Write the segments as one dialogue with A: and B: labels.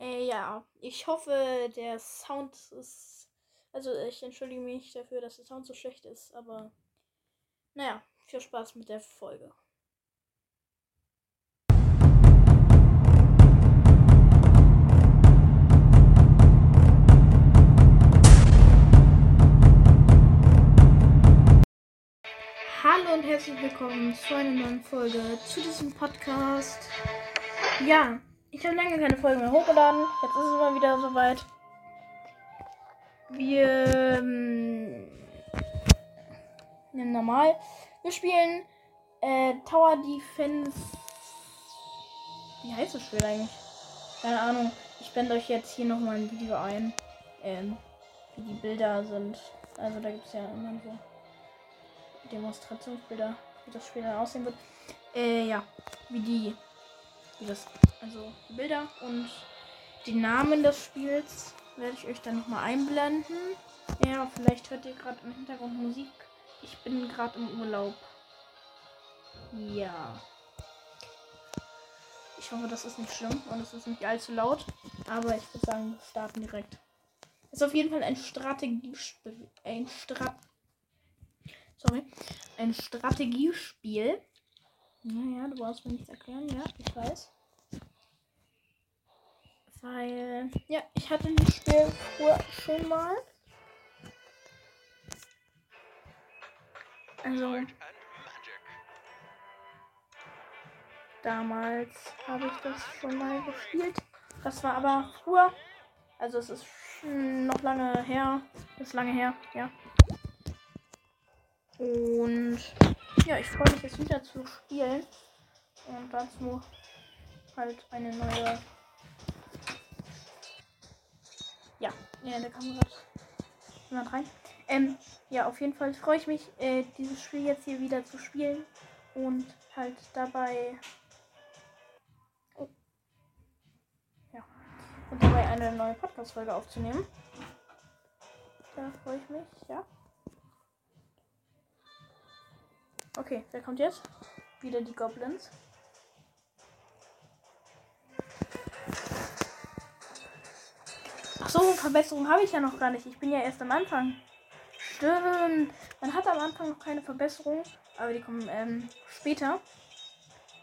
A: Äh, ja, ich hoffe, der Sound ist. Also, ich entschuldige mich dafür, dass der Sound so schlecht ist, aber. Naja, viel Spaß mit der Folge. Hallo und herzlich willkommen zu einer neuen Folge zu diesem Podcast. Ja, ich habe lange keine Folge mehr hochgeladen. Jetzt ist es mal wieder soweit. Wir ähm, nehmen normal. Wir spielen äh, Tower Defense. Wie heißt das Spiel eigentlich? Keine Ahnung. Ich blende euch jetzt hier nochmal ein Video ein. Ähm, wie die Bilder sind. Also da gibt es ja immer so Demonstrationsbilder, wie das Spiel dann aussehen wird. Äh, ja, wie die, wie das, also Bilder und die Namen des Spiels werde ich euch dann nochmal einblenden. Ja, vielleicht hört ihr gerade im Hintergrund Musik. Ich bin gerade im Urlaub. Ja. Ich hoffe, das ist nicht schlimm und es ist nicht allzu laut. Aber ich würde sagen, wir starten direkt. Ist auf jeden Fall ein Strategiespiel. Ein Strat sorry, ein Strategiespiel. Naja, du brauchst mir nichts erklären, ja, ich weiß. Weil, ja, ich hatte das Spiel früher schon mal. Also, damals habe ich das schon mal gespielt. Das war aber früher. Also es ist noch lange her. Ist lange her, ja. Und ja, ich freue mich jetzt wieder zu spielen. Und dazu halt eine neue. Ja, der Kamera jemand rein. Ähm, ja, auf jeden Fall freue ich mich, äh, dieses Spiel jetzt hier wieder zu spielen und halt dabei. Oh. Ja. Und dabei eine neue Podcast-Folge aufzunehmen. Da freue ich mich, ja. Okay, wer kommt jetzt? Wieder die Goblins. So, Verbesserung habe ich ja noch gar nicht. Ich bin ja erst am Anfang. Stimmt. Man hat am Anfang noch keine Verbesserung, aber die kommen ähm, später.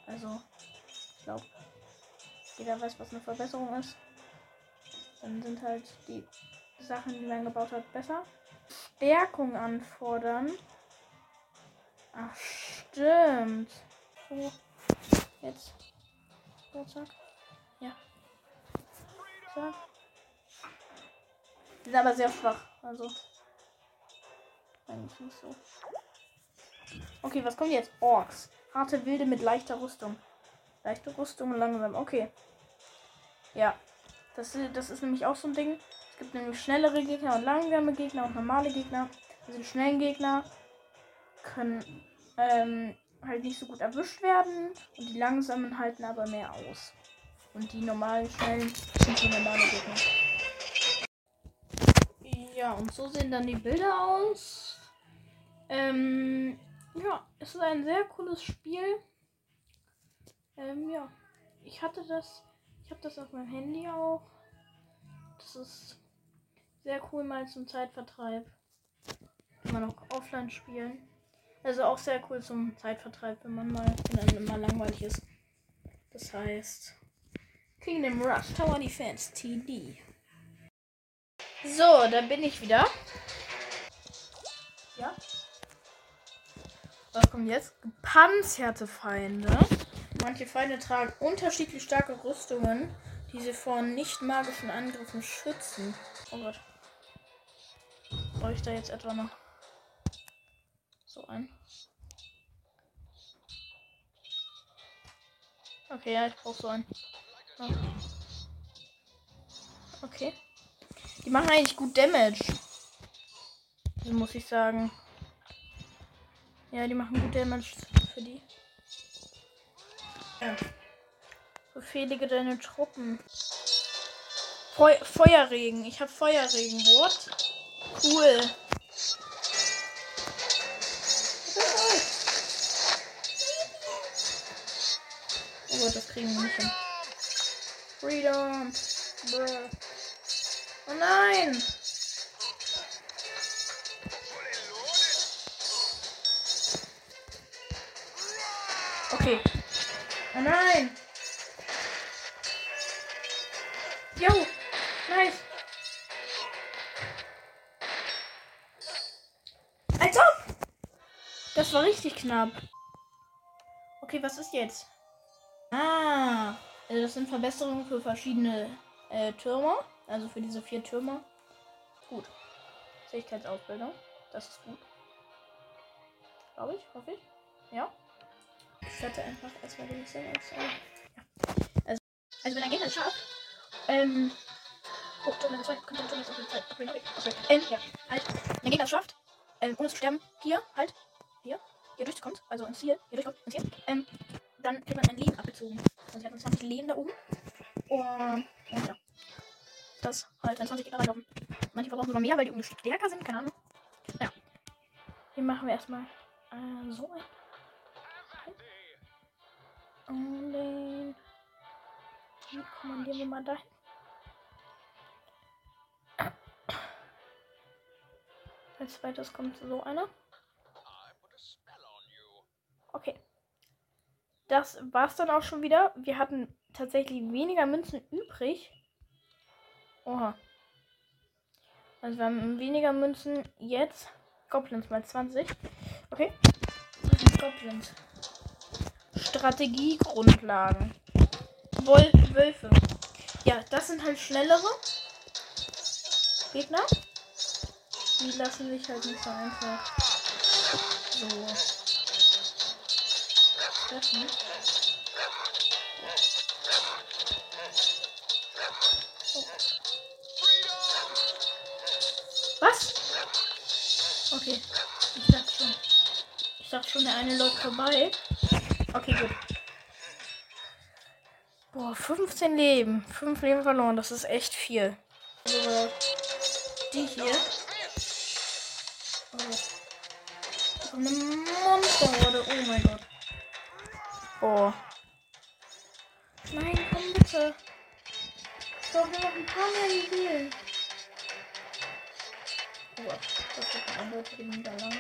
A: Also, ich glaube, jeder weiß, was eine Verbesserung ist. Dann sind halt die Sachen, die man gebaut hat, besser. Stärkung anfordern. Ach, stimmt. So. Jetzt. So, zack. Ja. Zack. Die sind aber sehr schwach. Also. Eigentlich nicht so. Okay, was kommt jetzt? Orks. Harte Wilde mit leichter Rüstung. Leichte Rüstung langsam. Okay. Ja. Das, das ist nämlich auch so ein Ding. Es gibt nämlich schnellere Gegner und langsame Gegner und normale Gegner. Also die schnellen Gegner können ähm, halt nicht so gut erwischt werden und die langsamen halten aber mehr aus. Und die normalen, schnellen sind die normale Gegner. Und so sehen dann die Bilder aus. Ähm, ja, es ist ein sehr cooles Spiel. Ähm, ja, ich hatte das, ich habe das auf meinem Handy auch. Das ist sehr cool mal zum Zeitvertreib. Kann man auch offline spielen. Also auch sehr cool zum Zeitvertreib, wenn man mal, wenn einem mal langweilig ist. Das heißt Kingdom Rush Tower Defense TD. So, da bin ich wieder. Ja. Was kommt jetzt? Gepanzerte Feinde. Manche Feinde tragen unterschiedlich starke Rüstungen, die sie vor nicht magischen Angriffen schützen. Oh Gott. Brauche ich da jetzt etwa noch so ein? Okay, ja, ich brauche so einen. Okay. Die machen eigentlich gut Damage. So muss ich sagen. Ja, die machen gut Damage für die. Ja. Befehlige deine Truppen. Feu Feuerregen. Ich habe Feuerregen. What? Cool. Oh Gott, das kriegen wir nicht hin. Freedom. Bruh. Oh nein! Okay. Oh nein! Jo! Nice! Als ob! Das war richtig knapp. Okay, was ist jetzt? Ah, also das sind Verbesserungen für verschiedene äh, Türme. Also für diese vier Türme. Gut. Fähigkeitsausbildung. Das ist gut. Glaube ich, hoffe ich. Ja. Ich starte einfach erstmal Mission aus. Äh, ja. Also, also wenn ein Gegner schafft, ähm. Oh, Turm 2, kommt der Turm jetzt auf die Zeit. Ähm, ja, halt. Wenn ein Gegner schafft, ähm, ohne zu sterben, hier, halt, hier, hier durchkommt, also ins Ziel, hier durchkommt, ins Ziel, ähm, dann kriegt man ein Leben abgezogen. Also ich habe 20 Leben da oben. Und, und ja. Das halt dann 20 Gegner reinlaufen. Manche verbrauchen sogar mehr, weil die irgendwie stärker sind, keine Ahnung. Ja. Hier machen wir erstmal äh, so ein. Und den. Kommandieren wir mal dahin. Als zweites kommt so einer. Okay. Das war's dann auch schon wieder. Wir hatten tatsächlich weniger Münzen übrig. Oha. Also wir haben weniger Münzen jetzt. Goblins mal 20. Okay. Was sind Goblins? Strategiegrundlagen. Wölfe. Ja, das sind halt schnellere Gegner. Die lassen sich halt nicht so einfach so treffen. Was? Okay. Ich dachte schon. Ich dachte schon, der eine läuft vorbei. Okay, gut. Boah, 15 Leben. 5 Leben verloren. Das ist echt viel. Also, die hier. Oh. Eine Monsterhorde. Oh mein Gott. Oh. Nein, komm bitte. Ich brauche nur noch ein paar mehr Juwelen. Oh das ist ein eindeutige Niederlage.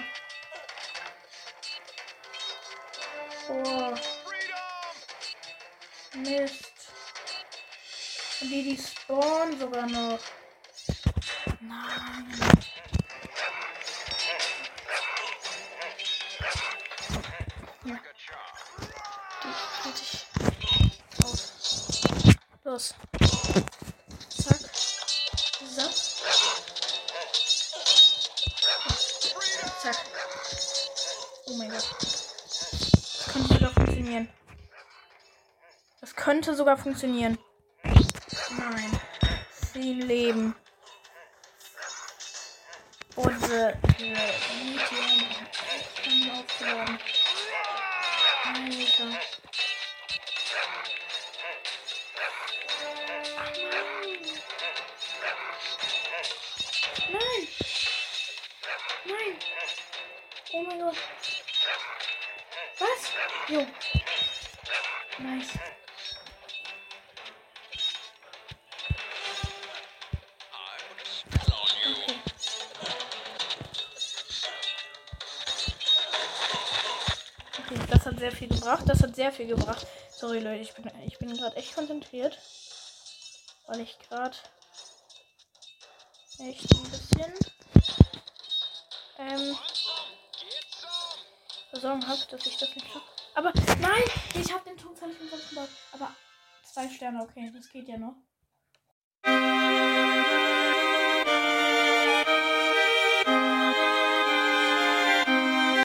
A: Oh. Mist. Und die, die spawnen sogar noch. Nein. Ja. Auf. Los. Könnte sogar funktionieren. Nein. Sie leben. Unsere haben aufgeladen. Alter. Nein. Nein. Oh mein Gott. Was? Jo. Hat sehr viel gebracht. Das hat sehr viel gebracht. Sorry Leute, ich bin, ich bin gerade echt konzentriert. Weil ich gerade echt ein bisschen ähm, Sorgen habe, dass ich das nicht schaffe. Aber nein, ich habe den Turm völlig umsonst gebaut. Aber zwei Sterne, okay, das geht ja noch.